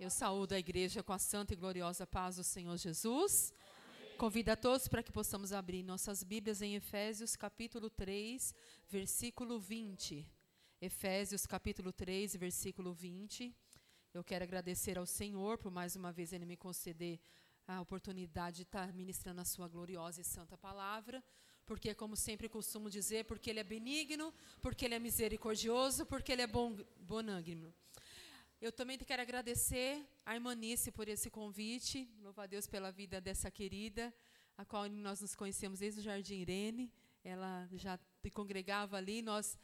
Eu saúdo a igreja com a santa e gloriosa paz do Senhor Jesus. Convido a todos para que possamos abrir nossas Bíblias em Efésios capítulo 3, versículo 20. Efésios capítulo 3, versículo 20. Eu quero agradecer ao Senhor por mais uma vez ele me conceder a oportunidade de estar ministrando a sua gloriosa e santa palavra, porque como sempre costumo dizer, porque ele é benigno, porque ele é misericordioso, porque ele é bom, bonâgnimo. Eu também quero agradecer a Irmanice por esse convite. Louvo a Deus pela vida dessa querida, a qual nós nos conhecemos desde o Jardim Irene. Ela já congregava ali, nós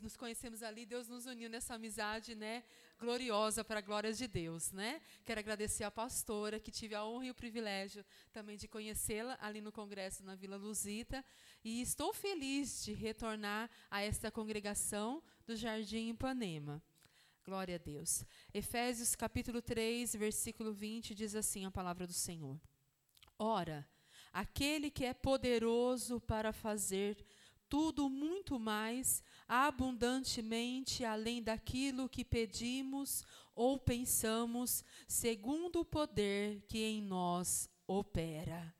nos conhecemos ali, Deus nos uniu nessa amizade, né, gloriosa para a glória de Deus, né? Quero agradecer à pastora que tive a honra e o privilégio também de conhecê-la ali no congresso na Vila Luzita, e estou feliz de retornar a esta congregação do Jardim Ipanema. Glória a Deus. Efésios capítulo 3, versículo 20 diz assim a palavra do Senhor: Ora, aquele que é poderoso para fazer tudo muito mais abundantemente além daquilo que pedimos ou pensamos, segundo o poder que em nós opera.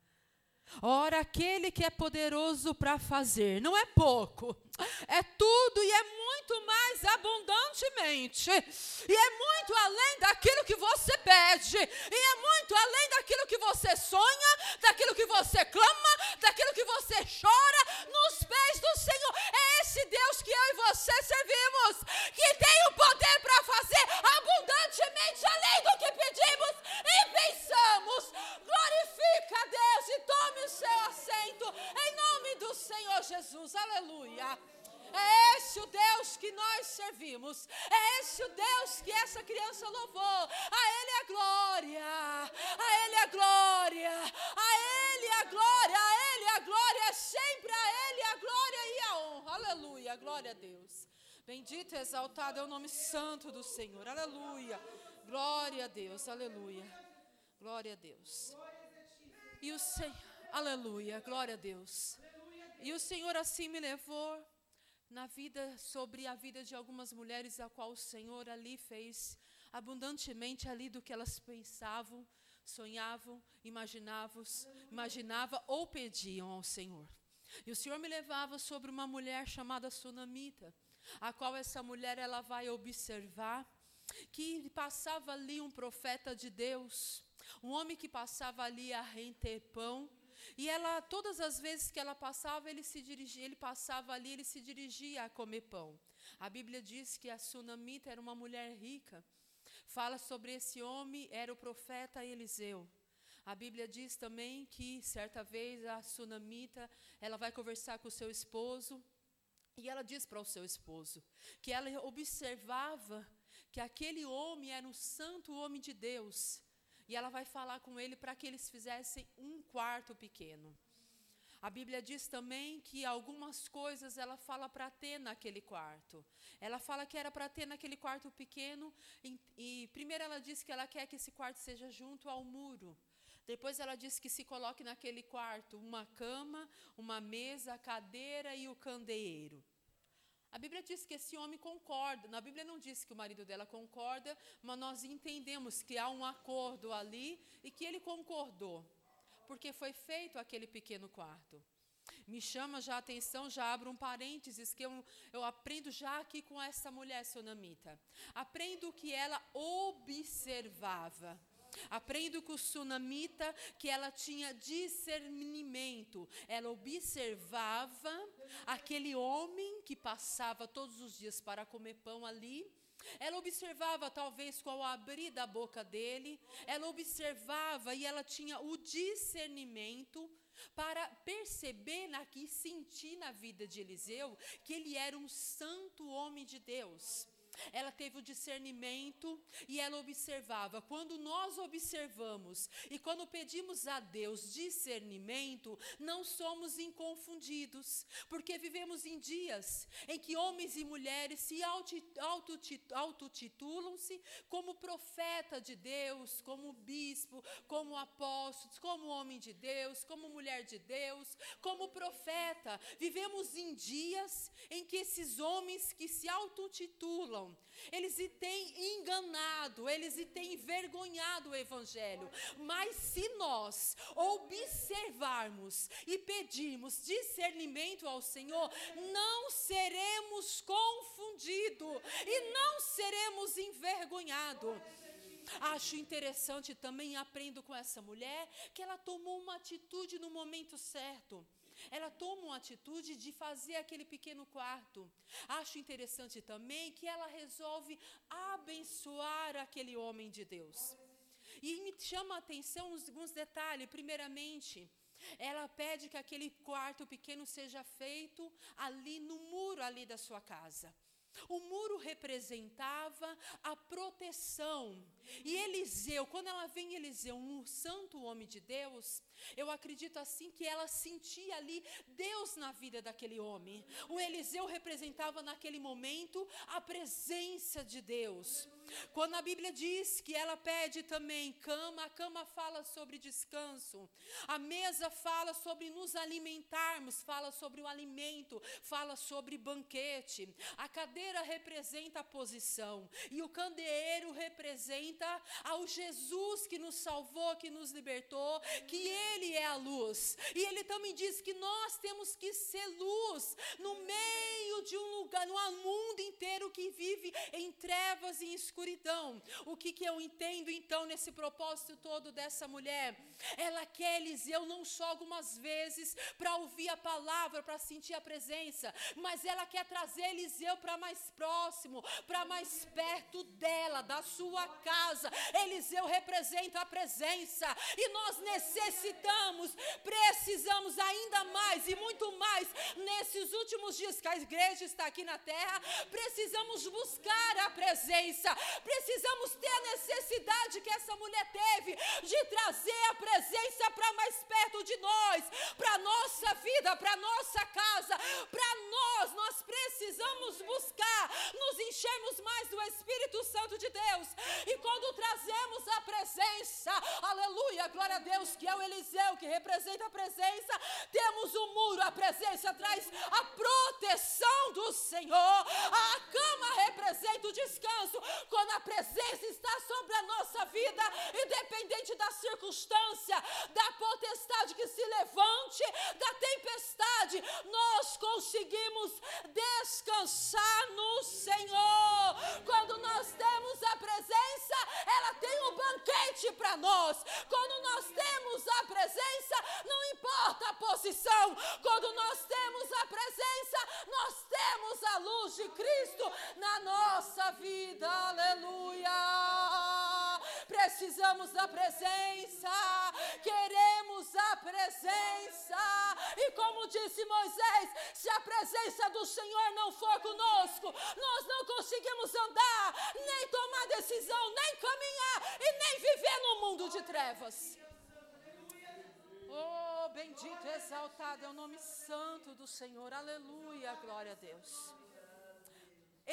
Ora, aquele que é poderoso para fazer, não é pouco, é tudo e é muito mais abundantemente, e é muito além daquilo que você pede, e é muito além daquilo que você sonha, daquilo que você clama, daquilo que você chora, nos pés do Senhor. É esse Deus que eu e você servimos, que tem o poder para fazer abundantemente além do que pedimos e pensamos. Glorifica a Deus e tome o seu assento, em nome do Senhor Jesus. Aleluia. É esse o Deus que nós servimos. É esse o Deus que essa criança louvou. A Ele a glória. A Ele a glória. A Ele a glória. A Ele a glória. É sempre a Ele a glória e a honra. Aleluia. Glória a Deus. Bendito e exaltado é o nome santo do Senhor. Aleluia. Glória a Deus. Aleluia. Glória a Deus. E o Senhor. Aleluia. Glória a Deus. E o Senhor assim me levou na vida, sobre a vida de algumas mulheres, a qual o Senhor ali fez abundantemente ali do que elas pensavam, sonhavam, imaginavam, imaginava ou pediam ao Senhor. E o Senhor me levava sobre uma mulher chamada Sunamita, a qual essa mulher ela vai observar que passava ali um profeta de Deus, um homem que passava ali a render pão, e ela, todas as vezes que ela passava, ele se dirigia, ele passava ali, ele se dirigia a comer pão. A Bíblia diz que a sunamita era uma mulher rica. Fala sobre esse homem, era o profeta Eliseu. A Bíblia diz também que certa vez a sunamita, ela vai conversar com o seu esposo, e ela diz para o seu esposo que ela observava que aquele homem era um santo homem de Deus, e ela vai falar com ele para que eles fizessem um quarto pequeno. A Bíblia diz também que algumas coisas ela fala para ter naquele quarto. Ela fala que era para ter naquele quarto pequeno, e, e primeiro ela diz que ela quer que esse quarto seja junto ao muro. Depois ela diz que se coloque naquele quarto uma cama, uma mesa, cadeira e o candeeiro. A Bíblia diz que esse homem concorda. Na Bíblia não diz que o marido dela concorda, mas nós entendemos que há um acordo ali e que ele concordou, porque foi feito aquele pequeno quarto. Me chama já a atenção, já abro um parênteses que eu, eu aprendo já aqui com essa mulher sonamita. Aprendo que ela observava. Aprendo com o sunamita que ela tinha discernimento. Ela observava aquele homem que passava todos os dias para comer pão ali. Ela observava, talvez, com abrir da boca dele. Ela observava e ela tinha o discernimento para perceber e sentir na vida de Eliseu que ele era um santo homem de Deus ela teve o discernimento e ela observava. Quando nós observamos e quando pedimos a Deus discernimento, não somos inconfundidos, porque vivemos em dias em que homens e mulheres se autotitulam-se como profeta de Deus, como bispo, como apóstolos, como homem de Deus, como mulher de Deus, como profeta. Vivemos em dias em que esses homens que se autotitulam coração. Eles têm enganado, eles têm envergonhado o Evangelho. Mas se nós observarmos e pedirmos discernimento ao Senhor, não seremos confundidos e não seremos envergonhados. Acho interessante também, aprendo com essa mulher, que ela tomou uma atitude no momento certo. Ela toma uma atitude de fazer aquele pequeno quarto. Acho interessante também que ela resolve abençoar aquele homem de Deus. E me chama a atenção alguns detalhes. Primeiramente, ela pede que aquele quarto pequeno seja feito ali no muro ali da sua casa. O muro representava a proteção. E Eliseu, quando ela vê em Eliseu, um santo homem de Deus, eu acredito assim que ela sentia ali Deus na vida daquele homem. O Eliseu representava naquele momento a presença de Deus. Quando a Bíblia diz que ela pede também cama, a cama fala sobre descanso. A mesa fala sobre nos alimentarmos, fala sobre o alimento, fala sobre banquete. A cadeira representa a posição e o candeeiro representa ao Jesus que nos salvou, que nos libertou, que ele é a luz. E ele também diz que nós temos que ser luz no meio de um lugar, no mundo inteiro que vive em trevas e escuridão escuridão. O que, que eu entendo então nesse propósito todo dessa mulher? Ela quer Eliseu não só algumas vezes para ouvir a palavra, para sentir a presença, mas ela quer trazer Eliseu para mais próximo, para mais perto dela, da sua casa. Eliseu representa a presença e nós necessitamos, precisamos ainda mais e muito mais nesses últimos dias que a igreja está aqui na terra, precisamos buscar a presença, Precisamos ter a necessidade que essa mulher teve de trazer a presença para mais perto de nós, para nossa vida, para nossa casa, para nós. Nós precisamos buscar, nos enchermos mais do Espírito Santo de Deus. E quando trazemos a presença, aleluia, glória a Deus, que é o Eliseu que representa a presença, temos o um muro, a presença traz a proteção do Senhor. A cama representa o descanso. Quando a presença está sobre a nossa vida, independente da circunstância, da potestade que se levante, da Precisamos da presença. Queremos a presença. E como disse Moisés, se a presença do Senhor não for conosco, nós não conseguimos andar, nem tomar decisão, nem caminhar e nem viver no mundo de trevas. Oh, bendito, exaltado é o nome santo do Senhor. Aleluia, glória a Deus.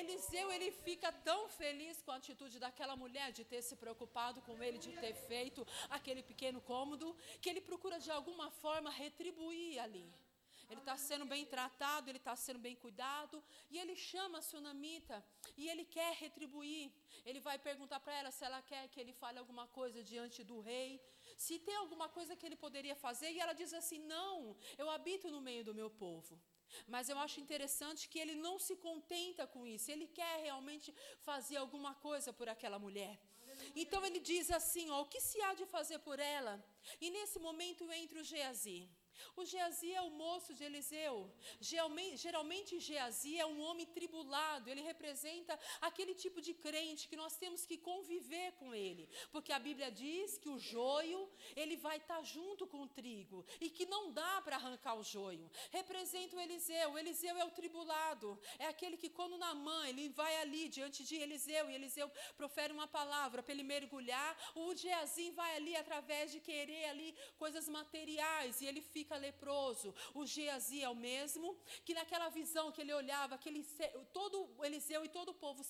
Eliseu, ele fica tão feliz com a atitude daquela mulher de ter se preocupado com ele, de ter feito aquele pequeno cômodo, que ele procura de alguma forma retribuir ali. Ele está sendo bem tratado, ele está sendo bem cuidado, e ele chama a sunamita, e ele quer retribuir. Ele vai perguntar para ela se ela quer que ele fale alguma coisa diante do rei se tem alguma coisa que ele poderia fazer, e ela diz assim: Não, eu habito no meio do meu povo. Mas eu acho interessante que ele não se contenta com isso, ele quer realmente fazer alguma coisa por aquela mulher. Então ele diz assim: ó, o que se há de fazer por ela? E nesse momento entra o Geazi. O Geazi é o moço de Eliseu. Geralmente, Geazi é um homem tribulado. Ele representa aquele tipo de crente que nós temos que conviver com ele. Porque a Bíblia diz que o joio, ele vai estar junto com o trigo. E que não dá para arrancar o joio. Representa o Eliseu. O Eliseu é o tribulado. É aquele que quando na mãe, ele vai ali diante de Eliseu. E Eliseu profere uma palavra para ele mergulhar. O Geazi vai ali através de querer ali coisas materiais. E ele fica fica leproso. O Geazi é o mesmo, que naquela visão que ele olhava, aquele, todo Eliseu e todo o povo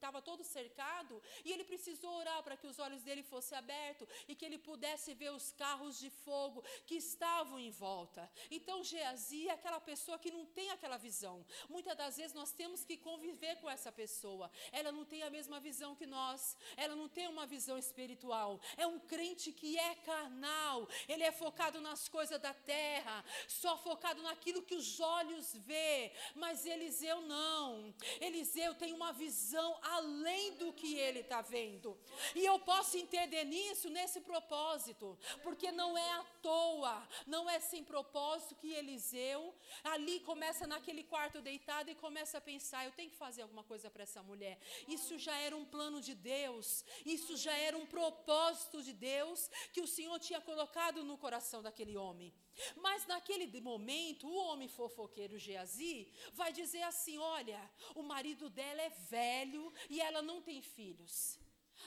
estava todo cercado, e ele precisou orar para que os olhos dele fossem abertos e que ele pudesse ver os carros de fogo que estavam em volta. Então, Geazi é aquela pessoa que não tem aquela visão. Muitas das vezes nós temos que conviver com essa pessoa. Ela não tem a mesma visão que nós, ela não tem uma visão espiritual. É um crente que é carnal, ele é focado nas coisas da terra, só focado naquilo que os olhos vê. Mas Eliseu não. Eliseu tem uma visão além do que ele está vendo. E eu posso entender nisso, nesse propósito, porque não é à toa, não é sem propósito que Eliseu ali começa naquele quarto deitado e começa a pensar: eu tenho que fazer alguma coisa para essa mulher. Isso já era um plano de Deus, isso já era um propósito de Deus que o Senhor tinha colocado no coração daquele homem. Mas naquele momento, o homem fofoqueiro Geazi vai dizer assim: olha, o marido dela é velho e ela não tem filhos.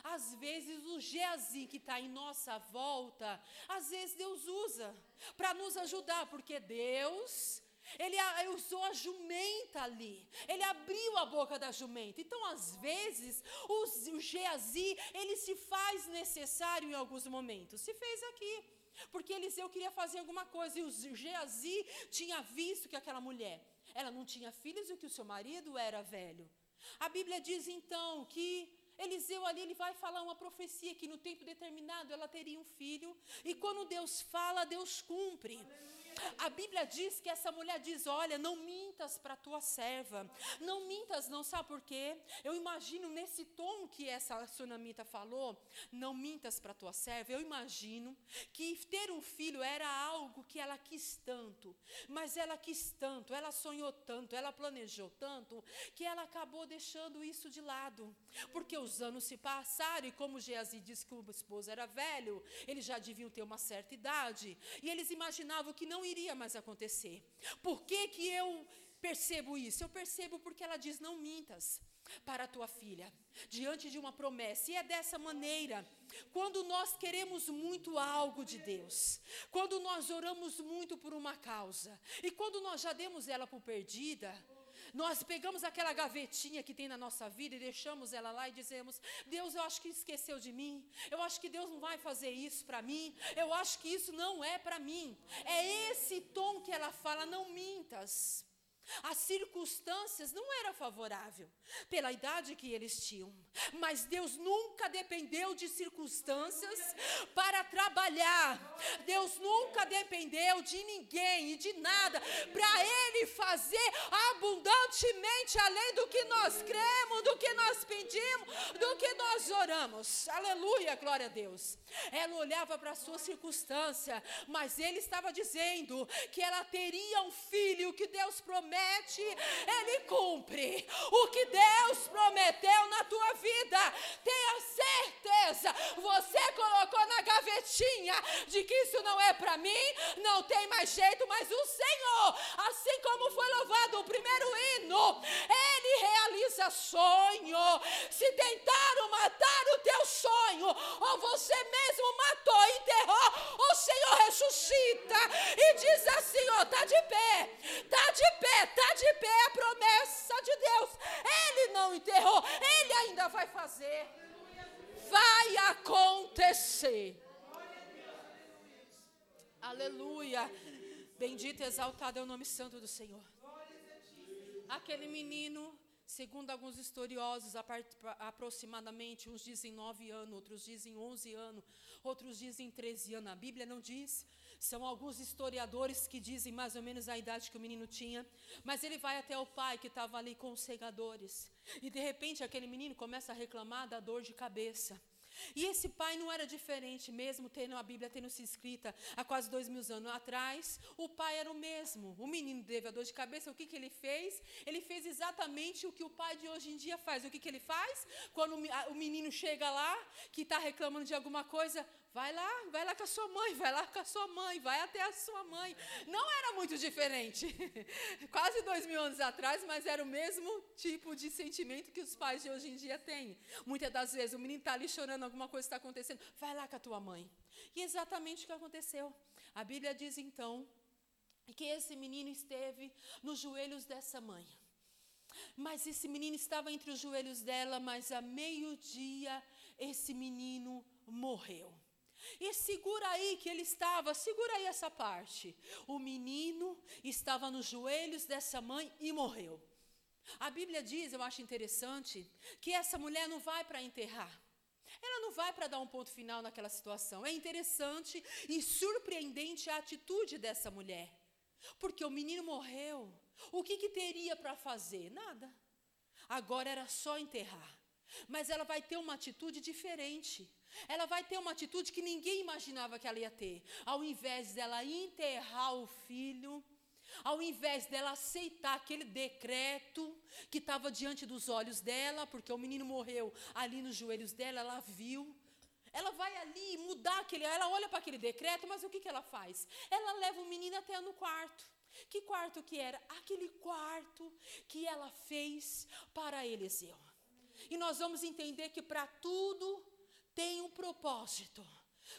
Às vezes o Geazi que está em nossa volta, às vezes Deus usa para nos ajudar, porque Deus ele usou a jumenta ali. Ele abriu a boca da jumenta. Então, às vezes, o, o Geazi, ele se faz necessário em alguns momentos. Se fez aqui. Porque Eliseu queria fazer alguma coisa. E o Geazi tinha visto que aquela mulher, ela não tinha filhos e que o seu marido era velho. A Bíblia diz então que Eliseu ali ele vai falar uma profecia que no tempo determinado ela teria um filho e quando Deus fala, Deus cumpre. Aleluia. A Bíblia diz que essa mulher diz: Olha, não mintas para tua serva. Não mintas, não sabe por quê? Eu imagino nesse tom que essa sunamita falou: Não mintas para tua serva. Eu imagino que ter um filho era algo que ela quis tanto. Mas ela quis tanto, ela sonhou tanto, ela planejou tanto, que ela acabou deixando isso de lado. Porque os anos se passaram e, como Geazi disse que o esposo era velho, eles já deviam ter uma certa idade. E eles imaginavam que não iria mais acontecer. Por que, que eu percebo isso? Eu percebo porque ela diz: não mintas para a tua filha, diante de uma promessa. E é dessa maneira, quando nós queremos muito algo de Deus, quando nós oramos muito por uma causa, e quando nós já demos ela por perdida, nós pegamos aquela gavetinha que tem na nossa vida e deixamos ela lá e dizemos: Deus, eu acho que esqueceu de mim. Eu acho que Deus não vai fazer isso para mim. Eu acho que isso não é para mim. É esse tom que ela fala: não mintas. As circunstâncias não eram favoráveis pela idade que eles tinham, mas Deus nunca dependeu de circunstâncias para trabalhar. Deus nunca dependeu de ninguém e de nada para Ele fazer abundantemente além do que nós cremos, do que nós pedimos, do que nós oramos. Aleluia, glória a Deus. Ela olhava para a sua circunstância, mas Ele estava dizendo que ela teria um filho que Deus promete promete, Ele cumpre. O que Deus prometeu na tua vida, tenha certeza, você colocou na gavetinha de que isso não é para mim, não tem mais jeito, mas o Senhor, assim como foi louvado o primeiro hino, Ele realiza sonho. Se tentaram matar o teu sonho, ou você mesmo matou enterrou, o Senhor ressuscita e diz assim: ó, tá de pé, tá de pé, está de pé a promessa de Deus. Ele não enterrou, ele ainda vai fazer. Vai acontecer. Aleluia. Bendito e exaltado é o nome santo do Senhor. Aquele menino, segundo alguns estudiosos, aproximadamente, uns dizem nove anos, outros dizem onze anos, outros dizem treze anos. A Bíblia não diz são alguns historiadores que dizem mais ou menos a idade que o menino tinha, mas ele vai até o pai que estava ali com os segadores. E de repente aquele menino começa a reclamar da dor de cabeça. E esse pai não era diferente, mesmo tendo a Bíblia tendo se escrita há quase dois mil anos atrás, o pai era o mesmo. O menino teve a dor de cabeça, o que, que ele fez? Ele fez exatamente o que o pai de hoje em dia faz. O que, que ele faz? Quando o menino chega lá, que está reclamando de alguma coisa, Vai lá, vai lá com a sua mãe, vai lá com a sua mãe, vai até a sua mãe. Não era muito diferente. Quase dois mil anos atrás, mas era o mesmo tipo de sentimento que os pais de hoje em dia têm. Muitas das vezes o menino está ali chorando, alguma coisa está acontecendo. Vai lá com a tua mãe. E exatamente o que aconteceu. A Bíblia diz então que esse menino esteve nos joelhos dessa mãe. Mas esse menino estava entre os joelhos dela, mas a meio-dia esse menino morreu. E segura aí que ele estava, segura aí essa parte. O menino estava nos joelhos dessa mãe e morreu. A Bíblia diz, eu acho interessante, que essa mulher não vai para enterrar. Ela não vai para dar um ponto final naquela situação. É interessante e surpreendente a atitude dessa mulher. Porque o menino morreu. O que, que teria para fazer? Nada. Agora era só enterrar. Mas ela vai ter uma atitude diferente. Ela vai ter uma atitude que ninguém imaginava que ela ia ter. Ao invés dela enterrar o filho, ao invés dela aceitar aquele decreto que estava diante dos olhos dela, porque o menino morreu ali nos joelhos dela, ela viu. Ela vai ali mudar aquele, ela olha para aquele decreto, mas o que, que ela faz? Ela leva o menino até no quarto. Que quarto que era? Aquele quarto que ela fez para Eliseu. E nós vamos entender que para tudo tem um propósito.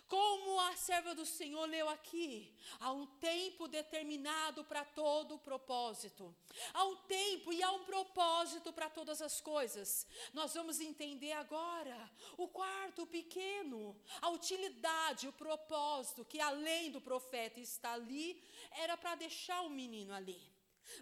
Como a serva do Senhor leu aqui, há um tempo determinado para todo o propósito. Há um tempo e há um propósito para todas as coisas. Nós vamos entender agora o quarto pequeno, a utilidade, o propósito que além do profeta está ali, era para deixar o menino ali.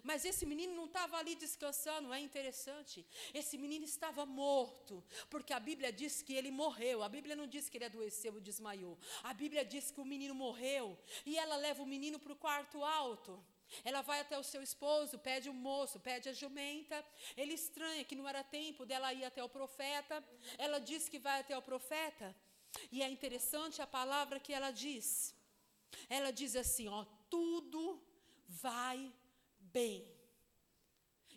Mas esse menino não estava ali descansando, é interessante. Esse menino estava morto, porque a Bíblia diz que ele morreu. A Bíblia não diz que ele adoeceu ou desmaiou. A Bíblia diz que o menino morreu e ela leva o menino para o quarto alto. Ela vai até o seu esposo, pede o moço, pede a jumenta. Ele estranha que não era tempo dela ir até o profeta. Ela diz que vai até o profeta. E é interessante a palavra que ela diz. Ela diz assim: ó, tudo vai bem.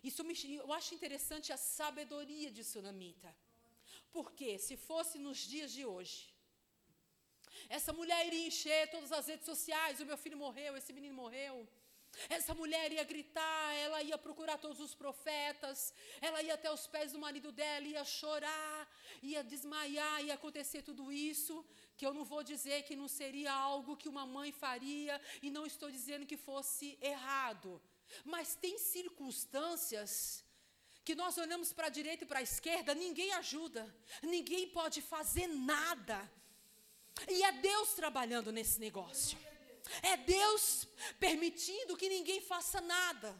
Isso me, eu acho interessante a sabedoria de Sunamita. Porque se fosse nos dias de hoje, essa mulher iria encher todas as redes sociais, o meu filho morreu, esse menino morreu. Essa mulher ia gritar, ela ia procurar todos os profetas, ela ia até os pés do marido dela, ia chorar, ia desmaiar, ia acontecer tudo isso, que eu não vou dizer que não seria algo que uma mãe faria, e não estou dizendo que fosse errado. Mas tem circunstâncias que nós olhamos para a direita e para a esquerda, ninguém ajuda, ninguém pode fazer nada. E é Deus trabalhando nesse negócio. É Deus permitindo que ninguém faça nada.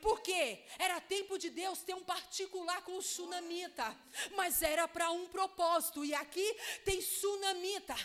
Porque era tempo de Deus ter um particular com o sunamita, mas era para um propósito, e aqui tem sunamita.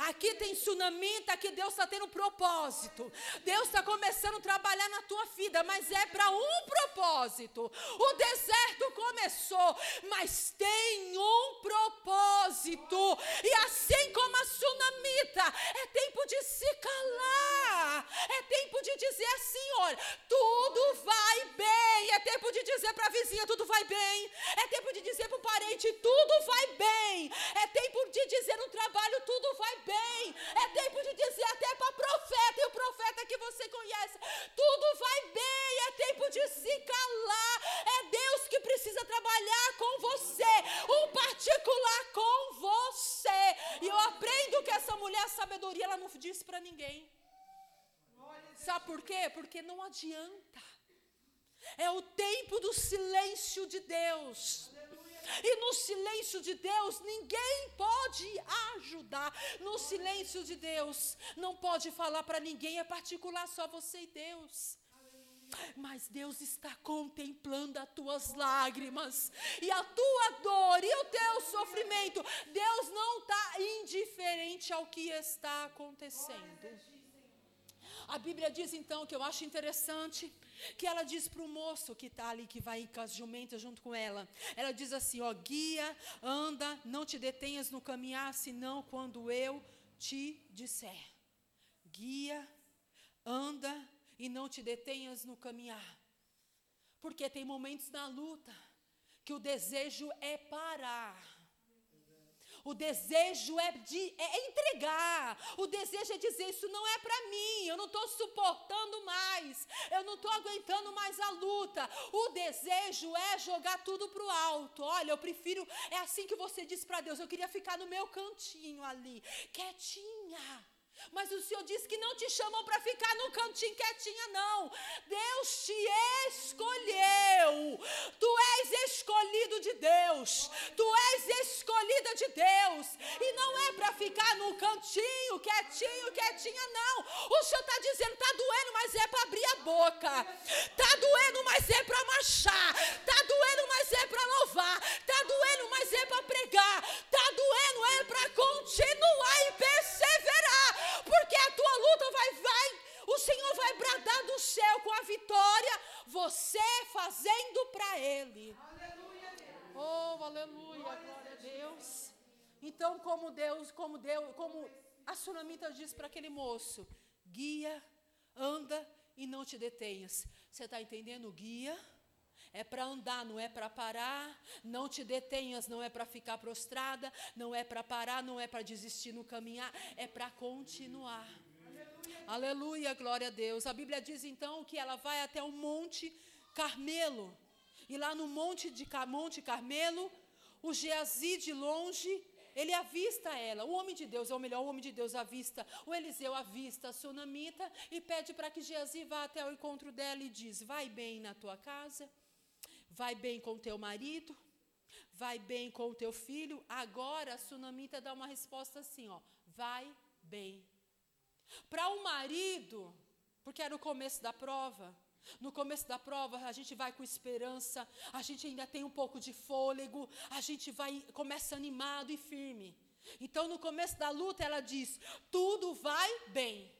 Aqui tem tsunamita que Deus está tendo propósito. Deus está começando a trabalhar na tua vida, mas é para um propósito. O deserto começou, mas tem um propósito. E assim como a tsunamita, é tempo de se calar. É tempo de dizer assim: olha, tudo vai bem. É tempo de dizer para a vizinha: tudo vai bem. É tempo de dizer para o parente: tudo vai bem. É tempo de dizer no trabalho: tudo vai vai bem. É tempo de dizer até para profeta e o profeta que você conhece: tudo vai bem. É tempo de se calar. É Deus que precisa trabalhar com você, um particular com você. E eu aprendo que essa mulher, sabedoria, ela não disse para ninguém. Sabe por quê? Porque não adianta. É o tempo do silêncio de Deus. E no silêncio de Deus, ninguém pode ajudar. No silêncio de Deus, não pode falar para ninguém, é particular só você e Deus. Mas Deus está contemplando as tuas lágrimas e a tua dor e o teu sofrimento. Deus não está indiferente ao que está acontecendo. A Bíblia diz então que eu acho interessante que ela diz para o moço que está ali, que vai com as jumentas junto com ela. Ela diz assim: ó, guia, anda, não te detenhas no caminhar, senão quando eu te disser. Guia, anda e não te detenhas no caminhar. Porque tem momentos na luta que o desejo é parar o desejo é, de, é entregar. O desejo é dizer: Isso não é para mim. Eu não estou suportando mais. Eu não estou aguentando mais a luta. O desejo é jogar tudo para o alto. Olha, eu prefiro. É assim que você diz para Deus: Eu queria ficar no meu cantinho ali, quietinha Mas o Senhor disse que não te chamou para ficar no cantinho quietinha, não. Deus te escolheu. Tu és escolhido de Deus. Tu és escolhida de Deus. E não é para ficar no cantinho, quietinho, quietinha, não. O Senhor está dizendo: está doendo, mas é para abrir a boca. Está doendo, mas é para marchar. Está doendo, mas é para louvar. Está doendo, mas é para pregar. Está doendo, é para continuar e perseverar porque a tua luta vai, vai, o Senhor vai bradar do céu com a vitória, você fazendo para Ele. Aleluia, oh, aleluia, glória a Deus. Então, como Deus, como Deus, como a sunamita diz para aquele moço: guia, anda e não te detenhas. Você está entendendo? Guia é para andar, não é para parar. Não te detenhas, não é para ficar prostrada, não é para parar, não é para desistir no caminhar, é para continuar. Aleluia. Aleluia, glória a Deus. A Bíblia diz então que ela vai até o Monte Carmelo. E lá no Monte de Monte Carmelo, o Geazi de longe ele avista ela, o homem de Deus, ou melhor, o homem de Deus avista, o Eliseu avista a sunamita e pede para que Geazi vá até o encontro dela e diz: Vai bem na tua casa, vai bem com teu marido, vai bem com o teu filho. Agora a sunamita dá uma resposta assim, ó, vai bem. Para o um marido, porque era o começo da prova, no começo da prova, a gente vai com esperança, a gente ainda tem um pouco de fôlego, a gente vai começa animado e firme. Então, no começo da luta, ela diz: tudo vai bem.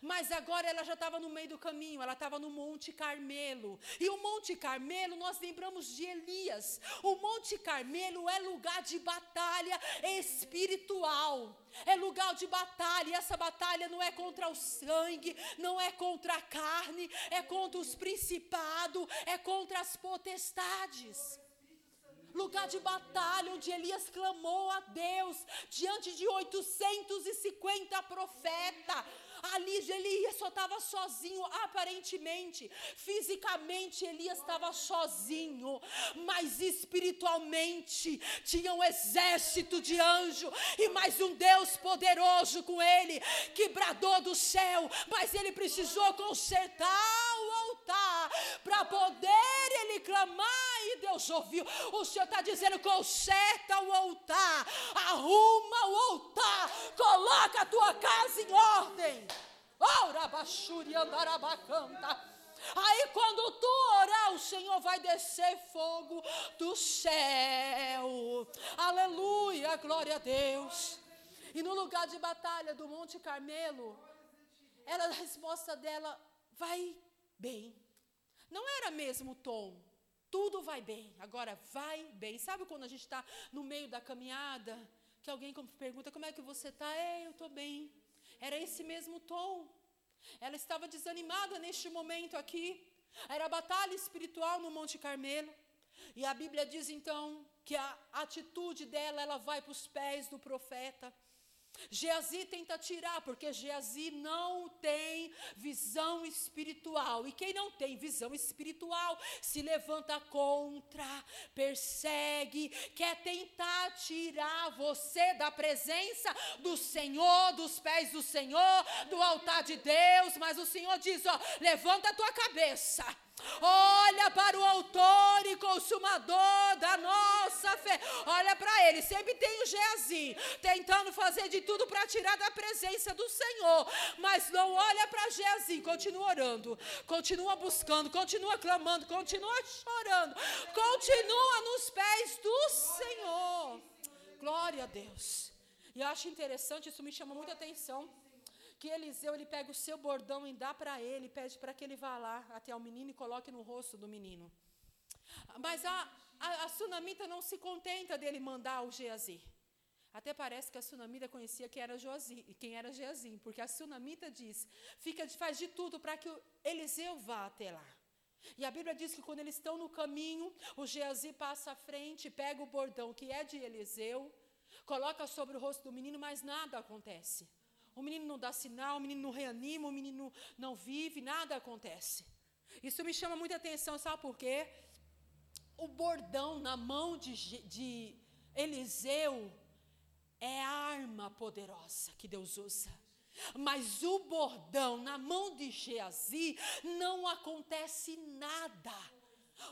Mas agora ela já estava no meio do caminho, ela estava no Monte Carmelo. E o Monte Carmelo, nós lembramos de Elias. O Monte Carmelo é lugar de batalha espiritual. É lugar de batalha, e essa batalha não é contra o sangue, não é contra a carne, é contra os principados, é contra as potestades lugar de batalha, onde Elias clamou a Deus diante de 850 profetas. Ali Elias só estava sozinho, aparentemente, fisicamente Elias estava sozinho, mas espiritualmente tinha um exército de anjo e mais um Deus poderoso com ele, que bradou do céu, mas ele precisou consertar para poder ele clamar e Deus ouviu. O Senhor está dizendo: conserta o altar, arruma o altar, coloca a tua casa em ordem. Aí quando tu orar, o Senhor vai descer fogo do céu. Aleluia, glória a Deus. E no lugar de batalha do Monte Carmelo, ela, a resposta dela vai bem. Não era mesmo o tom. Tudo vai bem. Agora vai bem. Sabe quando a gente está no meio da caminhada, que alguém pergunta como é que você está? É, eu estou bem. Era esse mesmo tom. Ela estava desanimada neste momento aqui. Era batalha espiritual no Monte Carmelo. E a Bíblia diz então que a atitude dela, ela vai para os pés do profeta. Geazi tenta tirar, porque Geazi não tem visão espiritual. E quem não tem visão espiritual se levanta contra, persegue, quer tentar tirar você da presença do Senhor, dos pés do Senhor, do altar de Deus. Mas o Senhor diz: ó, levanta a tua cabeça Olha para o autor e consumador da nossa fé. Olha para ele. Sempre tem o Geazi tentando fazer de tudo para tirar da presença do Senhor. Mas não olha para Geazi. Continua orando. Continua buscando. Continua clamando. Continua chorando. Continua nos pés do Senhor. Glória a Deus. E eu acho interessante, isso me chama muita atenção que Eliseu ele pega o seu bordão e dá para ele, pede para que ele vá lá até o menino e coloque no rosto do menino. Mas a, a, a sunamita não se contenta dele mandar o Geazi. Até parece que a sunamita conhecia quem era, Joazi, quem era Geazim, porque a sunamita diz, fica, faz de tudo para que Eliseu vá até lá. E a Bíblia diz que quando eles estão no caminho, o Geazi passa à frente, pega o bordão que é de Eliseu, coloca sobre o rosto do menino, mas nada acontece. O menino não dá sinal, o menino não reanima, o menino não vive, nada acontece. Isso me chama muita atenção, sabe por quê? O bordão na mão de, de Eliseu é a arma poderosa que Deus usa. Mas o bordão na mão de Geazi não acontece nada.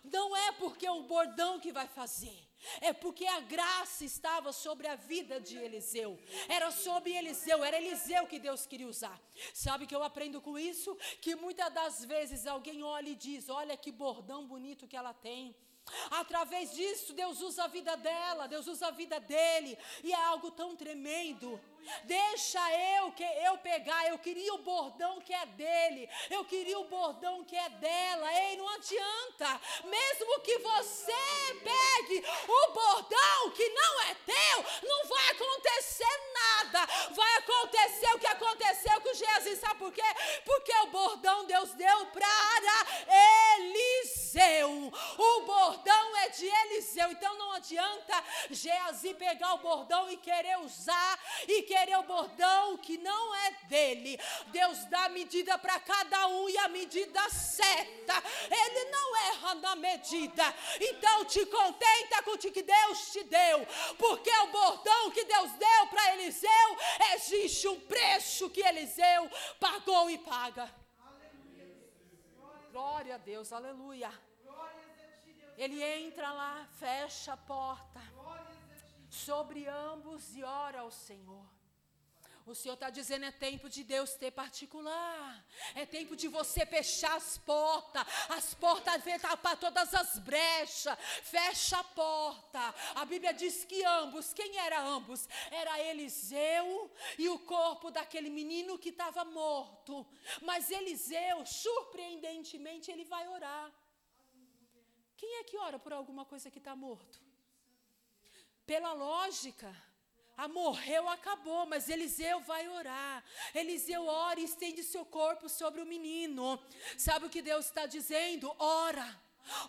Não é porque é o bordão que vai fazer. É porque a graça estava sobre a vida de Eliseu. Era sobre Eliseu, era Eliseu que Deus queria usar. Sabe que eu aprendo com isso? Que muitas das vezes alguém olha e diz: Olha que bordão bonito que ela tem. Através disso, Deus usa a vida dela, Deus usa a vida dele, e é algo tão tremendo. Deixa eu que eu pegar, eu queria o bordão que é dele, eu queria o bordão que é dela. Ei, não adianta. Mesmo que você pegue o bordão que não é teu, não vai acontecer nada. Vai acontecer o que aconteceu com Jesus, sabe por quê? Porque o bordão Deus deu para Eliseu. O bordão é de Eliseu, então não adianta Geazi pegar o bordão e querer usar e querer querer o bordão que não é dele. Deus dá a medida para cada um e a medida certa. Ele não erra na medida. Então te contenta com o que Deus te deu, porque o bordão que Deus deu para Eliseu existe um preço que Eliseu pagou e paga. Glória a Deus, aleluia. Ele entra lá, fecha a porta sobre ambos e ora ao Senhor. O Senhor está dizendo: é tempo de Deus ter particular. É tempo de você fechar as portas. As portas para todas as brechas. Fecha a porta. A Bíblia diz que ambos, quem era ambos? Era Eliseu e o corpo daquele menino que estava morto. Mas Eliseu, surpreendentemente, ele vai orar. Quem é que ora por alguma coisa que está morto? Pela lógica ah, morreu, acabou, mas Eliseu vai orar. Eliseu ora e estende seu corpo sobre o menino. Sabe o que Deus está dizendo? Ora.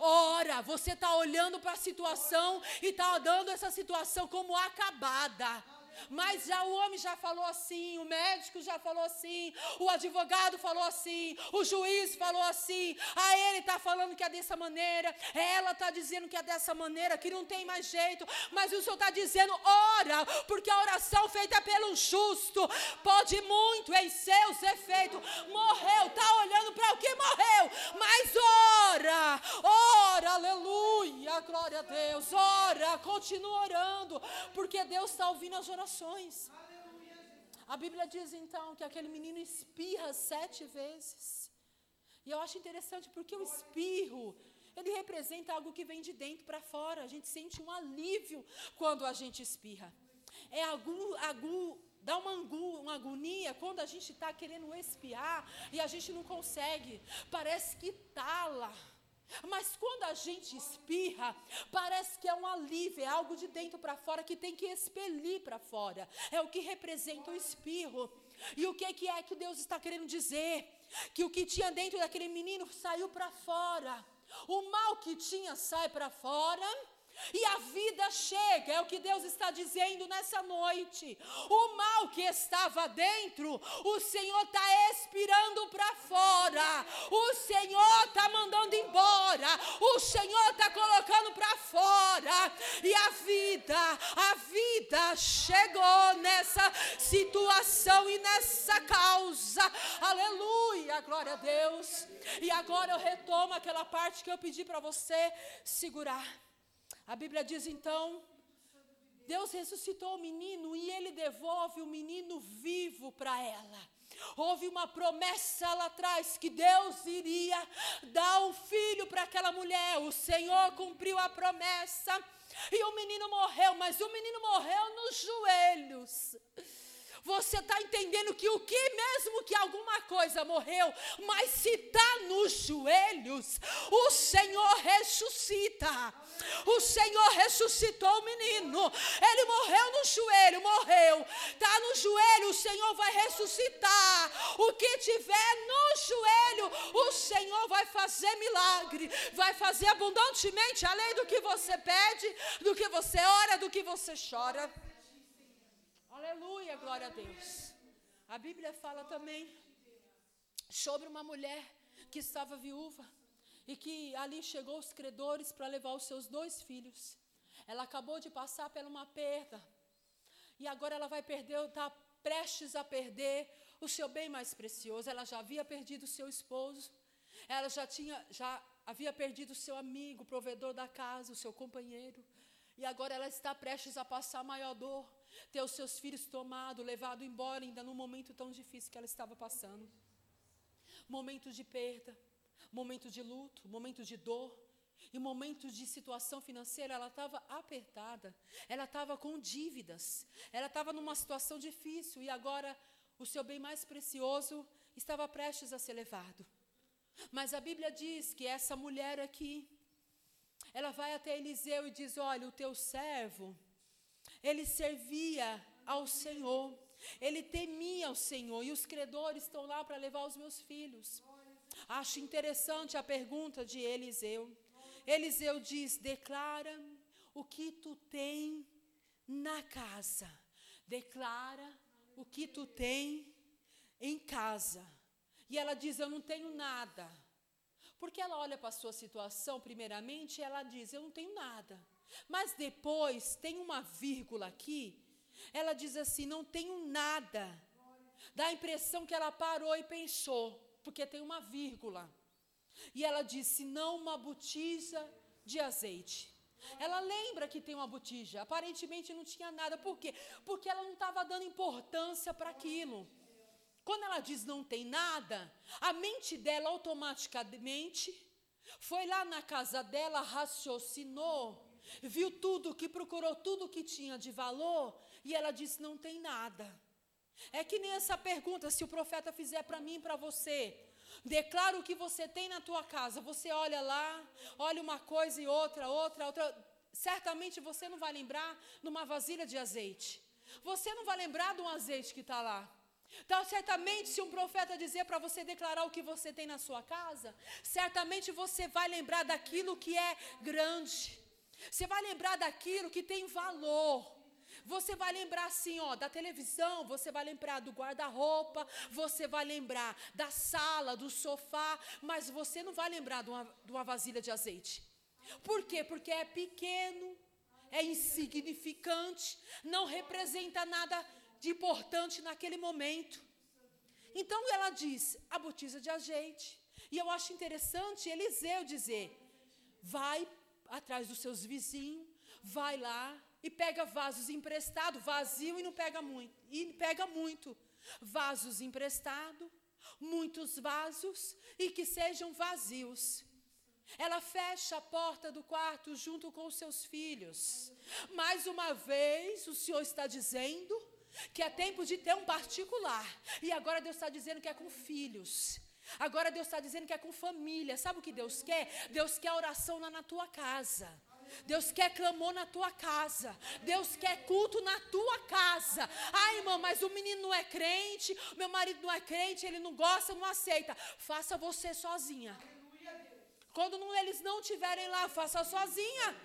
Ora, você está olhando para a situação e está dando essa situação como acabada. Mas já o homem já falou assim, o médico já falou assim, o advogado falou assim, o juiz falou assim, a ele está falando que é dessa maneira, ela está dizendo que é dessa maneira, que não tem mais jeito, mas o Senhor está dizendo, ora, porque a oração feita pelo justo pode muito em seus efeitos. Morreu, está olhando para o que morreu, mas ora, ora, aleluia, glória a Deus, ora, continua orando, porque Deus está ouvindo as orações A Bíblia diz então que aquele menino espirra sete vezes. E eu acho interessante porque o espirro, ele representa algo que vem de dentro para fora. A gente sente um alívio quando a gente espirra. É algum, algum dá uma, angu, uma agonia quando a gente está querendo espiar e a gente não consegue. Parece que tala. Mas quando a gente espirra, parece que é um alívio, é algo de dentro para fora que tem que expelir para fora. É o que representa o espirro. E o que, é que Deus está querendo dizer? Que o que tinha dentro daquele menino saiu para fora. O mal que tinha sai para fora e a vida chega, é o que Deus está dizendo nessa noite. O mal que estava dentro, o Senhor está expirando para fora. O Senhor está mandando. O Senhor está colocando para fora. E a vida, a vida chegou nessa situação e nessa causa. Aleluia, glória a Deus. E agora eu retomo aquela parte que eu pedi para você segurar. A Bíblia diz então: Deus ressuscitou o menino e ele devolve o menino vivo para ela. Houve uma promessa lá atrás que Deus iria dar um filho para aquela mulher. O Senhor cumpriu a promessa e o menino morreu, mas o menino morreu nos joelhos. Você está entendendo que o que mesmo que alguma coisa morreu, mas se está nos joelhos, o Senhor ressuscita. O Senhor ressuscitou o menino. Ele morreu no joelho, morreu. Está no joelho, o Senhor vai ressuscitar. O que tiver no joelho, o Senhor vai fazer milagre. Vai fazer abundantemente, além do que você pede, do que você ora, do que você chora. Aleluia, glória a Deus. A Bíblia fala também sobre uma mulher que estava viúva e que ali chegou os credores para levar os seus dois filhos. Ela acabou de passar por uma perda e agora ela vai perder, está prestes a perder o seu bem mais precioso. Ela já havia perdido o seu esposo, ela já tinha, já havia perdido o seu amigo, o provedor da casa, o seu companheiro. E agora ela está prestes a passar a maior dor, ter os seus filhos tomados, levado embora, ainda num momento tão difícil que ela estava passando. Momentos de perda, momentos de luto, momentos de dor, em momentos de situação financeira, ela estava apertada, ela estava com dívidas, ela estava numa situação difícil e agora o seu bem mais precioso estava prestes a ser levado. Mas a Bíblia diz que essa mulher aqui, ela vai até Eliseu e diz: Olha, o teu servo, ele servia ao Senhor, ele temia ao Senhor, e os credores estão lá para levar os meus filhos. Acho interessante a pergunta de Eliseu. Eliseu diz: declara o que tu tem na casa. Declara o que tu tem em casa. E ela diz: Eu não tenho nada. Porque ela olha para a sua situação, primeiramente, ela diz: Eu não tenho nada. Mas depois, tem uma vírgula aqui, ela diz assim: Não tenho nada. Dá a impressão que ela parou e pensou, porque tem uma vírgula. E ela disse: não uma botija de azeite. Ela lembra que tem uma botija. Aparentemente não tinha nada. Por quê? Porque ela não estava dando importância para aquilo. Quando ela diz não tem nada, a mente dela automaticamente foi lá na casa dela, raciocinou, viu tudo, que procurou tudo que tinha de valor e ela disse não tem nada. É que nem essa pergunta se o profeta fizer para mim e para você. Declara o que você tem na tua casa. Você olha lá, olha uma coisa e outra, outra, outra. Certamente você não vai lembrar numa vasilha de azeite. Você não vai lembrar de um azeite que está lá. Então, certamente, se um profeta dizer para você declarar o que você tem na sua casa, certamente você vai lembrar daquilo que é grande. Você vai lembrar daquilo que tem valor. Você vai lembrar assim, ó, da televisão, você vai lembrar do guarda-roupa, você vai lembrar da sala, do sofá, mas você não vai lembrar de uma, de uma vasilha de azeite. Por quê? Porque é pequeno, é insignificante, não representa nada de importante naquele momento. Então ela diz: a botija de azeite. E eu acho interessante Eliseu dizer: vai atrás dos seus vizinhos, vai lá, e pega vasos emprestados, vazio e não pega muito. E pega muito. Vasos emprestados, muitos vasos e que sejam vazios. Ela fecha a porta do quarto junto com os seus filhos. Mais uma vez, o Senhor está dizendo que é tempo de ter um particular. E agora Deus está dizendo que é com filhos. Agora Deus está dizendo que é com família. Sabe o que Deus quer? Deus quer oração lá na tua casa. Deus quer clamor na tua casa. Deus quer culto na tua casa. Ai, irmã, mas o menino não é crente, meu marido não é crente, ele não gosta, não aceita. Faça você sozinha. Quando não, eles não estiverem lá, faça sozinha.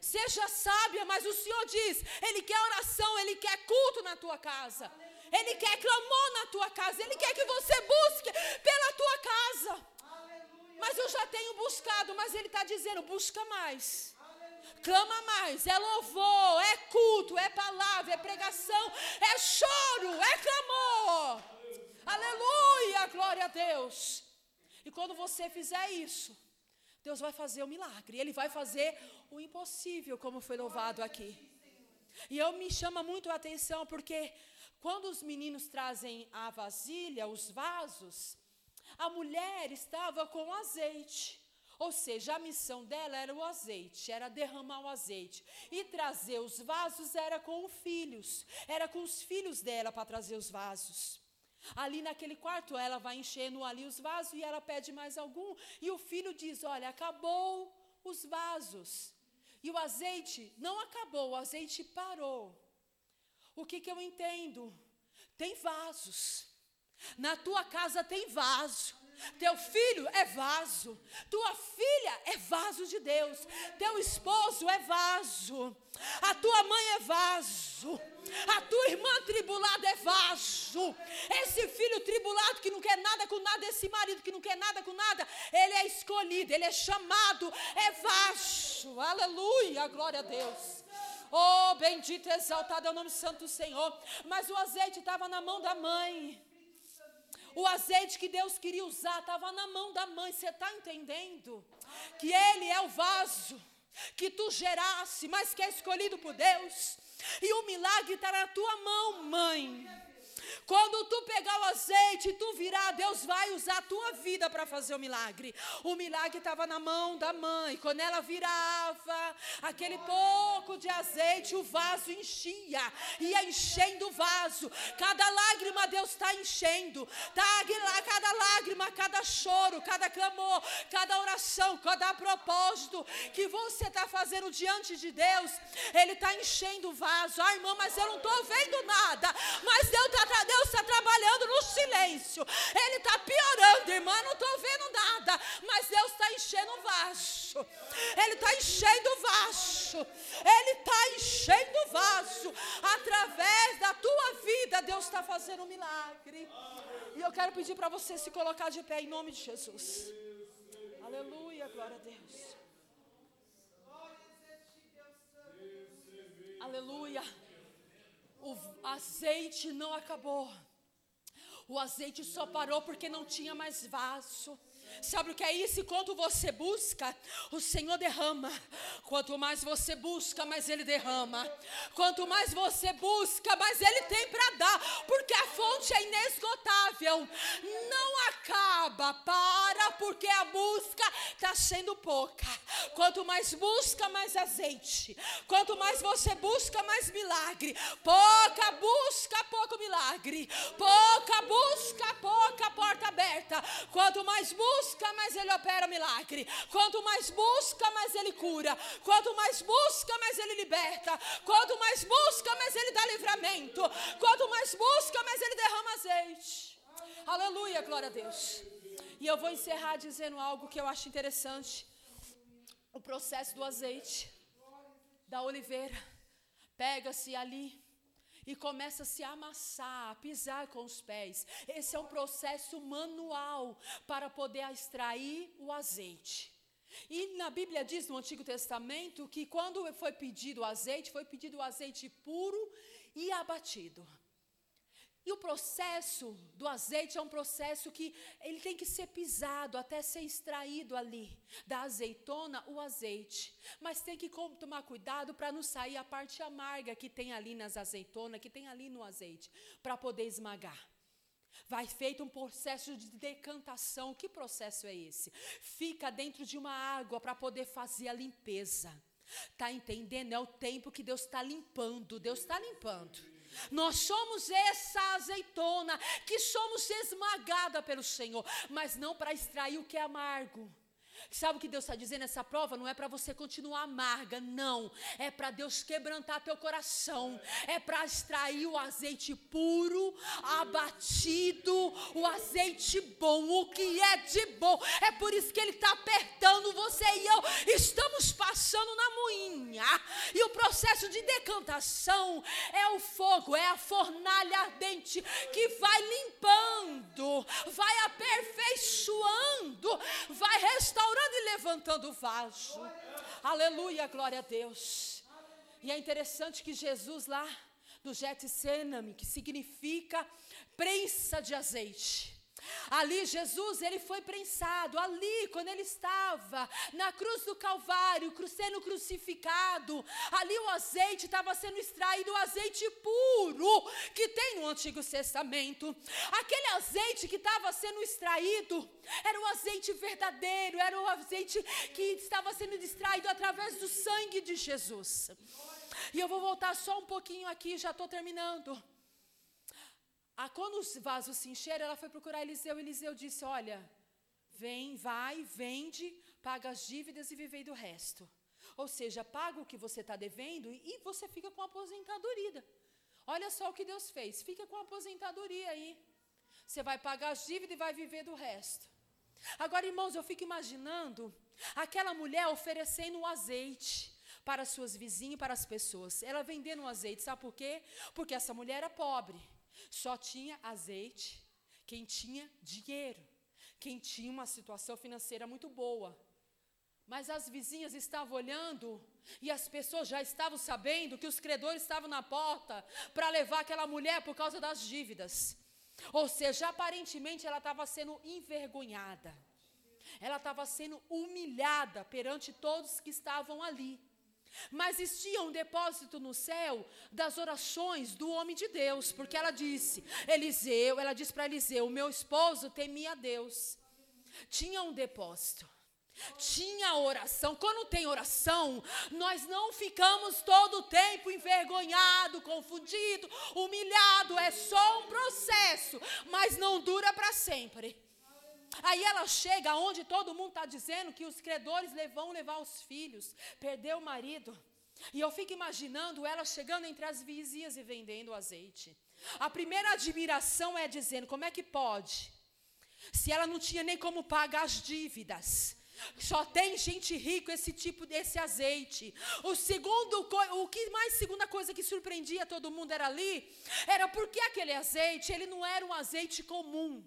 Seja sábia, mas o Senhor diz: Ele quer oração, Ele quer culto na tua casa. Ele quer clamor na tua casa. Ele quer que você busque pela tua casa. Mas eu já tenho buscado, mas Ele está dizendo: busca mais clama mais, é louvor, é culto, é palavra, é pregação, é choro, é clamor. Aleluia, glória a Deus. E quando você fizer isso, Deus vai fazer o um milagre, Ele vai fazer o impossível, como foi louvado aqui. E eu me chama muito a atenção porque quando os meninos trazem a vasilha, os vasos, a mulher estava com azeite. Ou seja, a missão dela era o azeite, era derramar o azeite. E trazer os vasos era com os filhos, era com os filhos dela para trazer os vasos. Ali naquele quarto, ela vai enchendo ali os vasos e ela pede mais algum. E o filho diz: Olha, acabou os vasos. E o azeite não acabou, o azeite parou. O que, que eu entendo? Tem vasos. Na tua casa tem vaso. Teu filho é vaso, tua filha é vaso de Deus, teu esposo é vaso, a tua mãe é vaso, a tua irmã tribulada é vaso, esse filho tribulado que não quer nada com nada, esse marido que não quer nada com nada, ele é escolhido, ele é chamado, é vaso, aleluia, glória a Deus. Oh, bendito, exaltado é o nome santo do Senhor. Mas o azeite estava na mão da mãe. O azeite que Deus queria usar estava na mão da mãe. Você está entendendo? Que Ele é o vaso que tu gerasse, mas que é escolhido por Deus. E o milagre está na tua mão, mãe. Quando tu pegar o azeite e tu virar, Deus vai usar a tua vida para fazer o milagre. O milagre estava na mão da mãe. Quando ela virava aquele pouco de azeite, o vaso enchia, ia enchendo o vaso. Cada lágrima Deus está enchendo. Tá, cada lágrima, cada choro, cada clamor, cada oração, cada propósito que você está fazendo diante de Deus, Ele está enchendo o vaso. Ai, irmã, mas eu não estou vendo nada. Mas Deus está Deus está trabalhando no silêncio. Ele está piorando, irmã. Não estou vendo nada. Mas Deus está enchendo o vaso. Ele está enchendo o vaso. Ele está enchendo o vaso. Através da tua vida, Deus está fazendo um milagre. E eu quero pedir para você se colocar de pé em nome de Jesus. Aleluia, glória a Deus. Aleluia o azeite não acabou. O azeite só parou porque não tinha mais vaso. Sabe o que é isso? E quando você busca, o Senhor derrama. Quanto mais você busca, mais Ele derrama. Quanto mais você busca, mais Ele tem para dar. Porque a fonte é inesgotável. Não acaba, para, porque a busca está sendo pouca. Quanto mais busca, mais azeite. Quanto mais você busca, mais milagre. Pouca busca, pouco milagre. Pouca busca, pouca porta aberta. Quanto mais busca, mais Ele opera milagre. Quanto mais busca, mais Ele cura. Quanto mais busca, mais Ele liberta. Quanto mais busca, mais Ele dá livramento. Quanto mais busca, mais Ele derrama azeite. Aleluia, glória a Deus. E eu vou encerrar dizendo algo que eu acho interessante. O processo do azeite, da oliveira. Pega-se ali e começa a se amassar, a pisar com os pés. Esse é um processo manual para poder extrair o azeite. E na Bíblia diz no Antigo Testamento que quando foi pedido o azeite, foi pedido o azeite puro e abatido. E o processo do azeite é um processo que ele tem que ser pisado até ser extraído ali da azeitona o azeite. Mas tem que tomar cuidado para não sair a parte amarga que tem ali nas azeitonas, que tem ali no azeite, para poder esmagar. Vai feito um processo de decantação. Que processo é esse? Fica dentro de uma água para poder fazer a limpeza. Tá entendendo? É o tempo que Deus está limpando. Deus está limpando. Nós somos essa azeitona que somos esmagada pelo Senhor, mas não para extrair o que é amargo. Sabe o que Deus está dizendo? Essa prova não é para você continuar amarga, não. É para Deus quebrantar teu coração. É para extrair o azeite puro, abatido, o azeite bom, o que é de bom. É por isso que Ele está apertando você e eu. Estamos passando na moinha. E o processo de decantação é o fogo, é a fornalha ardente que vai limpando, vai aperfeiçoando, vai restaurando restaurando e levantando o vaso. Aleluia, glória a Deus. E é interessante que Jesus lá do Getsemane, que significa prensa de azeite. Ali Jesus, ele foi prensado, ali quando ele estava na cruz do Calvário, sendo crucificado, ali o azeite estava sendo extraído, o azeite puro que tem no Antigo Testamento. Aquele azeite que estava sendo extraído era o azeite verdadeiro, era o azeite que estava sendo extraído através do sangue de Jesus. E eu vou voltar só um pouquinho aqui, já estou terminando. Ah, quando os vasos se encheram, ela foi procurar Eliseu. Eliseu disse: Olha, vem, vai, vende, paga as dívidas e vivei do resto. Ou seja, paga o que você está devendo e você fica com a aposentadoria. Olha só o que Deus fez: fica com a aposentadoria aí. Você vai pagar as dívidas e vai viver do resto. Agora, irmãos, eu fico imaginando aquela mulher oferecendo azeite para suas vizinhas, para as pessoas. Ela vendendo azeite, sabe por quê? Porque essa mulher era pobre. Só tinha azeite quem tinha dinheiro, quem tinha uma situação financeira muito boa. Mas as vizinhas estavam olhando e as pessoas já estavam sabendo que os credores estavam na porta para levar aquela mulher por causa das dívidas. Ou seja, aparentemente ela estava sendo envergonhada. Ela estava sendo humilhada perante todos que estavam ali. Mas existia um depósito no céu das orações do homem de Deus, porque ela disse, Eliseu, ela disse para Eliseu, meu esposo temia a Deus. Tinha um depósito. Tinha oração. Quando tem oração, nós não ficamos todo o tempo envergonhado, confundido, humilhado. É só um processo, mas não dura para sempre. Aí ela chega onde todo mundo está dizendo que os credores vão levar os filhos, perder o marido. E eu fico imaginando ela chegando entre as vizinhas e vendendo azeite. A primeira admiração é dizendo: como é que pode? Se ela não tinha nem como pagar as dívidas. Só tem gente rica esse tipo desse azeite. O segundo, o que mais segunda coisa que surpreendia todo mundo era ali, era porque aquele azeite, ele não era um azeite comum.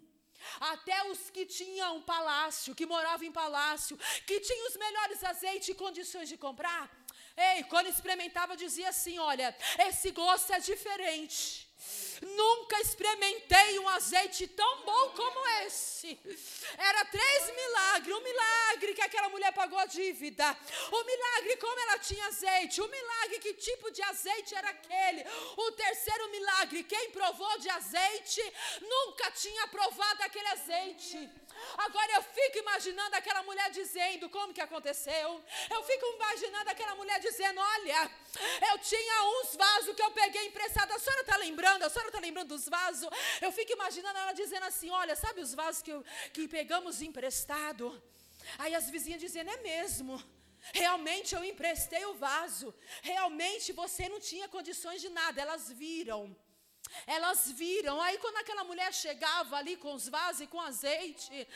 Até os que tinham palácio, que moravam em palácio, que tinham os melhores azeites e condições de comprar, ei, quando experimentava dizia assim: olha, esse gosto é diferente. Nunca experimentei um azeite tão bom como esse. Era três milagres. Um milagre que aquela mulher pagou a dívida. O milagre como ela tinha azeite. O milagre que tipo de azeite era aquele. O terceiro milagre, quem provou de azeite nunca tinha provado aquele azeite. Agora eu fico imaginando aquela mulher dizendo como que aconteceu. Eu fico imaginando aquela mulher dizendo: Olha, eu tinha uns vasos que eu peguei emprestado. A senhora está lembrando? A senhora está lembrando dos vasos? Eu fico imaginando ela dizendo assim: Olha, sabe os vasos que, eu, que pegamos emprestado? Aí as vizinhas dizendo: É mesmo. Realmente eu emprestei o vaso. Realmente você não tinha condições de nada. Elas viram. Elas viram, aí quando aquela mulher chegava ali com os vasos e com azeite,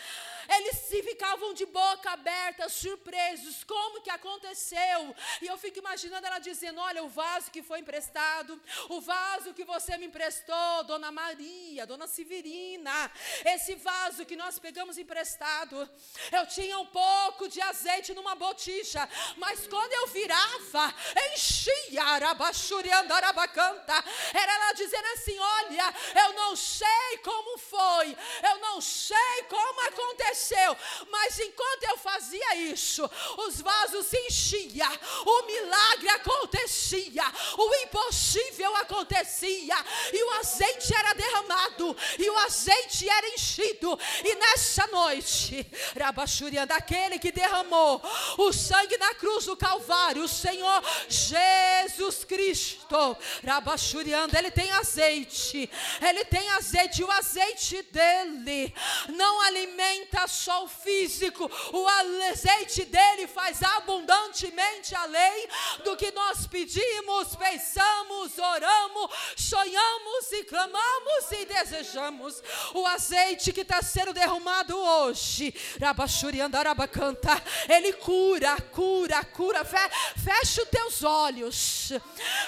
eles se ficavam de boca aberta, surpresos, como que aconteceu? E eu fico imaginando ela dizendo: Olha, o vaso que foi emprestado, o vaso que você me emprestou, Dona Maria, Dona Severina, esse vaso que nós pegamos emprestado, eu tinha um pouco de azeite numa botija, mas quando eu virava, enchia, arabachuriandarabacanta, era ela dizendo assim, Olha, eu não sei como foi, eu não sei como aconteceu, mas enquanto eu fazia isso, os vasos se enchiam, o milagre acontecia, o impossível acontecia, e o azeite era derramado, e o azeite era enchido, e nessa noite, Rabachurian, daquele que derramou o sangue na cruz do Calvário, o Senhor Jesus Cristo, Rabachuriando, ele tem azeite azeite. Ele tem azeite, o azeite dele não alimenta só o físico, o azeite dele faz abundantemente além do que nós pedimos, pensamos, oramos, sonhamos e clamamos e desejamos. O azeite que está sendo derramado hoje, Rabachuriandarabacanta, ele cura, cura, cura. Fecha os teus olhos,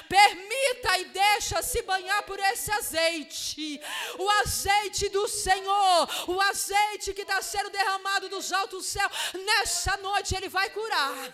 permita e deixa se banhar por esse azeite, o azeite do Senhor, o azeite que está sendo derramado dos altos céus, nessa noite Ele vai curar.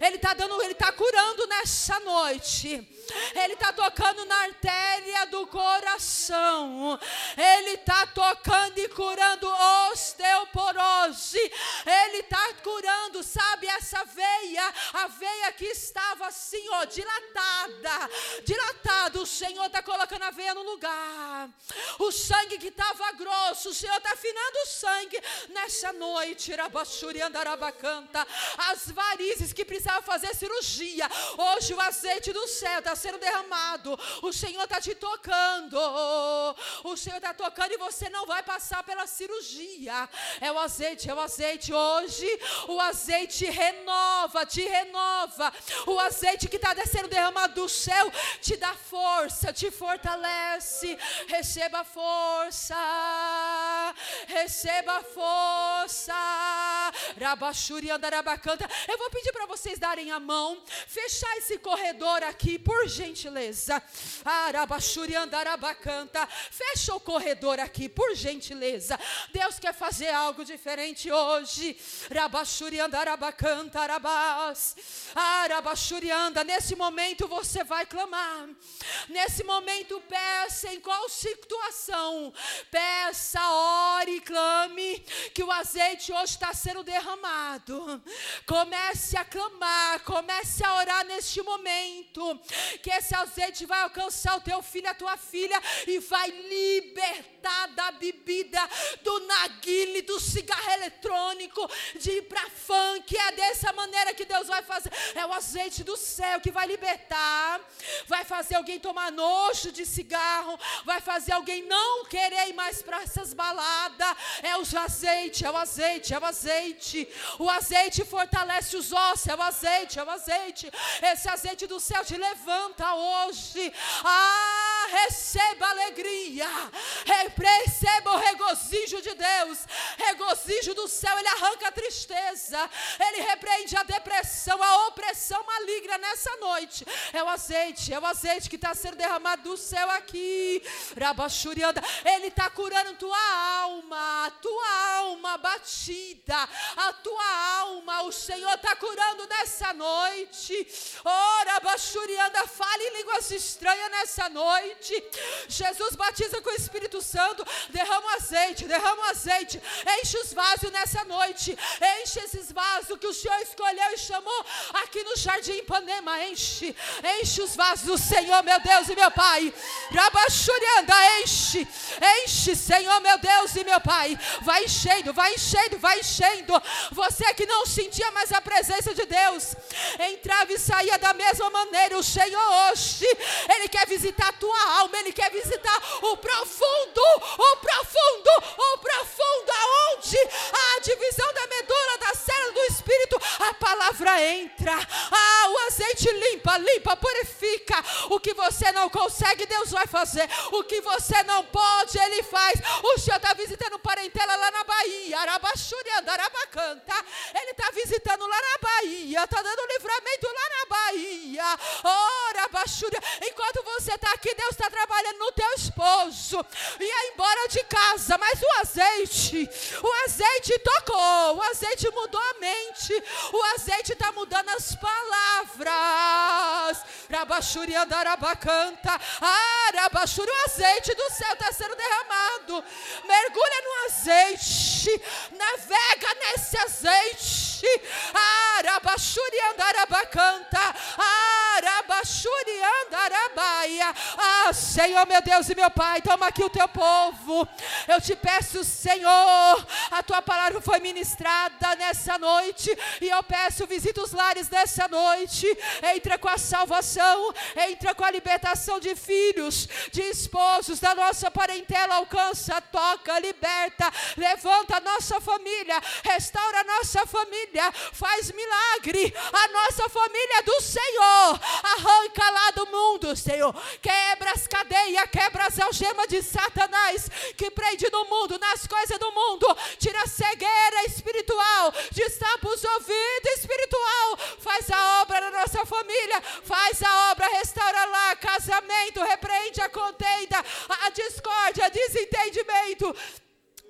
Ele está dando, Ele está curando nessa noite. Ele está tocando na artéria do coração. Ele está tocando e curando osteoporose. Ele está curando, sabe, essa veia, a veia que estava assim, ó, dilatada, dilatada. O Senhor está colocando a veia no lugar. O sangue que estava grosso, o Senhor está afinando o sangue nessa noite. Rabachuriandarabacanta. As varizes que precisavam fazer cirurgia. Hoje o azeite do céu está sendo derramado. O Senhor está te tocando. O Senhor está tocando e você não vai passar pela cirurgia. É o azeite, é o azeite. Hoje o azeite renova, te renova. O azeite que está descendo derramado do céu te dá força, te fortalece. Receba força, receba força. Rabachuri andarabacanta. Eu vou pedir para vocês darem a mão, fechar esse corredor aqui, por gentileza. Arabachuri andarabacanta. Fecha o corredor aqui, por gentileza. Deus quer fazer algo diferente hoje. Rabachuri andarabacanta, arabás. Arabachuri anda. Nesse momento você vai clamar. Nesse momento, peça em qual situação. Peça, ore e clame que o azeite hoje está sendo derramado. Comece a clamar, comece a orar neste momento. Que esse azeite vai alcançar o teu filho, a tua filha e vai libertar da bebida, do naguile, do cigarro eletrônico, de ir para funk. É dessa maneira que Deus vai fazer. É o azeite do céu que vai libertar, vai fazer alguém tomar nojo de cigarro, vai fazer alguém não querer ir mais para essas baladas. É o azeite, é o azeite, é o azeite. O azeite fortalece os ossos, é o azeite, é o azeite. Esse azeite do céu te levanta hoje. Ah, receba alegria, receba o regozijo de Deus, regozijo do céu, ele arranca a tristeza, ele repreende a depressão, a opressão maligna nessa noite. É o azeite, é o azeite que está sendo derramado do céu aqui. Rabachurianda, ele está curando tua alma, tua alma batida, a tua alma, o Senhor está curando nessa noite. Ora, Bachurianda, fale em línguas estranhas nessa noite. Jesus batiza com o Espírito Santo, derrama azeite, derrama azeite, enche os vasos nessa noite, enche esses vasos que o Senhor escolheu e chamou aqui no Jardim Ipanema, enche, enche os vasos do Senhor, meu Deus e meu Pai. Enche, enche, Senhor, meu Deus e meu Pai. Vai enchendo, vai enchendo, vai enchendo. Você que não sentia mais a presença de Deus, entrava e saía da mesma maneira. O Senhor hoje, Ele quer visitar a tua alma, Ele quer visitar o profundo, o profundo, o profundo, aonde a divisão da medula, da célula do Espírito, a palavra entra. Ah, o azeite limpa, limpa, purifica. O que você não consegue, Deus vai fazer. O que você não pode, Ele faz. O Senhor está visitando parentela lá na Bahia, Arabaxurianda, Arabacanta. Ele está visitando lá na Bahia, está dando livramento lá na Bahia. Ora, Arabaxúria. Enquanto você está aqui, Deus está trabalhando no teu esposo. Ia embora de casa, mas o azeite, o azeite tocou, o azeite mudou a mente, o azeite está mudando as palavras. Rabaxúria andarabacanta, o azeite do céu está sendo derramado. Mergulha no azeite, navega nesse azeite. Arabaxúria andarabacanta, arabaxúria andarabaia. Ah, Senhor, meu Deus e meu Pai, toma aqui o teu povo. Eu te peço, Senhor, a tua palavra foi ministrada nessa noite e eu peço, visita os lares nessa noite. Entra com a salvação, entra com a libertação de filhos, de esposos, da nossa parentela. Alcança, toca, liberta, levanta a nossa família, restaura a nossa família, faz milagre. A nossa família é do Senhor, arranca lá do mundo, Senhor. Quebra as cadeias, quebra as algemas de Satanás que prende no mundo, nas coisas do mundo. Tira a cegueira espiritual, destapa os ouvidos espiritual. Faz a obra na nossa família, faz a obra, restaura lá casamento, repreende a contenda, a discórdia, desentendimento.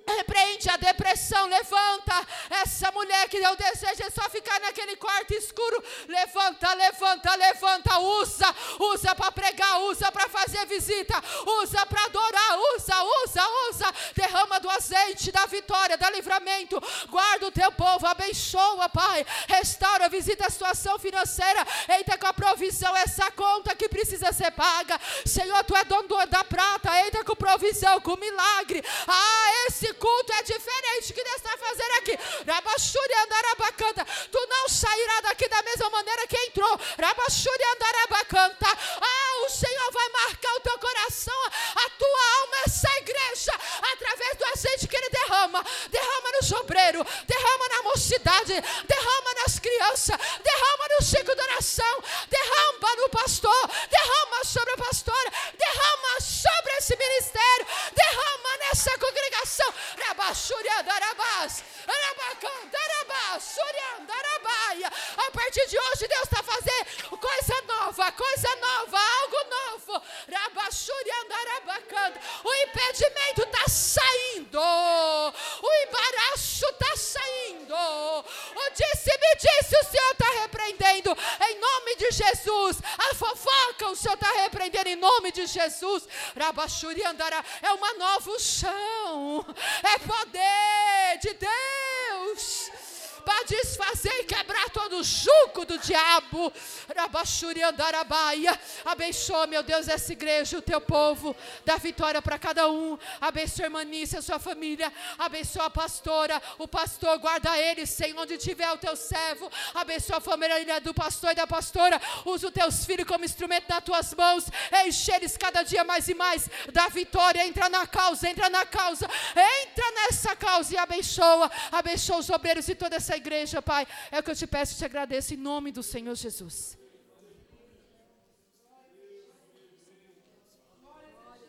Repreende a depressão, levanta essa mulher que o desejo é só ficar naquele quarto escuro. Levanta, levanta, levanta, usa, usa para pregar, usa para fazer visita, usa para adorar, usa, usa, usa. Derrama do azeite da vitória, da livramento. Guarda o teu povo, abençoa, Pai. Restaura, visita a situação financeira. Entra com a provisão, essa conta que precisa ser paga. Senhor, tu é dono da prata, entra com provisão, com milagre. Ah, esse culto é diferente que Deus está fazendo aqui. Rabaxuri andarabacanta. Tu não sairá daqui da mesma maneira que entrou. Rabaxuri É uma nova chão. É poder de Deus para desfazer e quebrar todo o jugo do diabo. Abençoa, meu Deus, essa igreja, o teu povo. Dá vitória para cada um. Abençoa a irmã Nícia, a sua família. Abençoa a pastora, o pastor. Guarda ele, Senhor, onde tiver o teu servo. Abençoa a família do pastor e da pastora. Usa os teus filhos como instrumento nas tuas mãos. Enche eles cada dia mais e mais. Dá vitória. Entra na causa, entra na causa. Entra nessa causa e abençoa. Abençoa os obreiros e toda essa igreja, Pai. É o que eu te peço e te agradeço em nome do Senhor Jesus.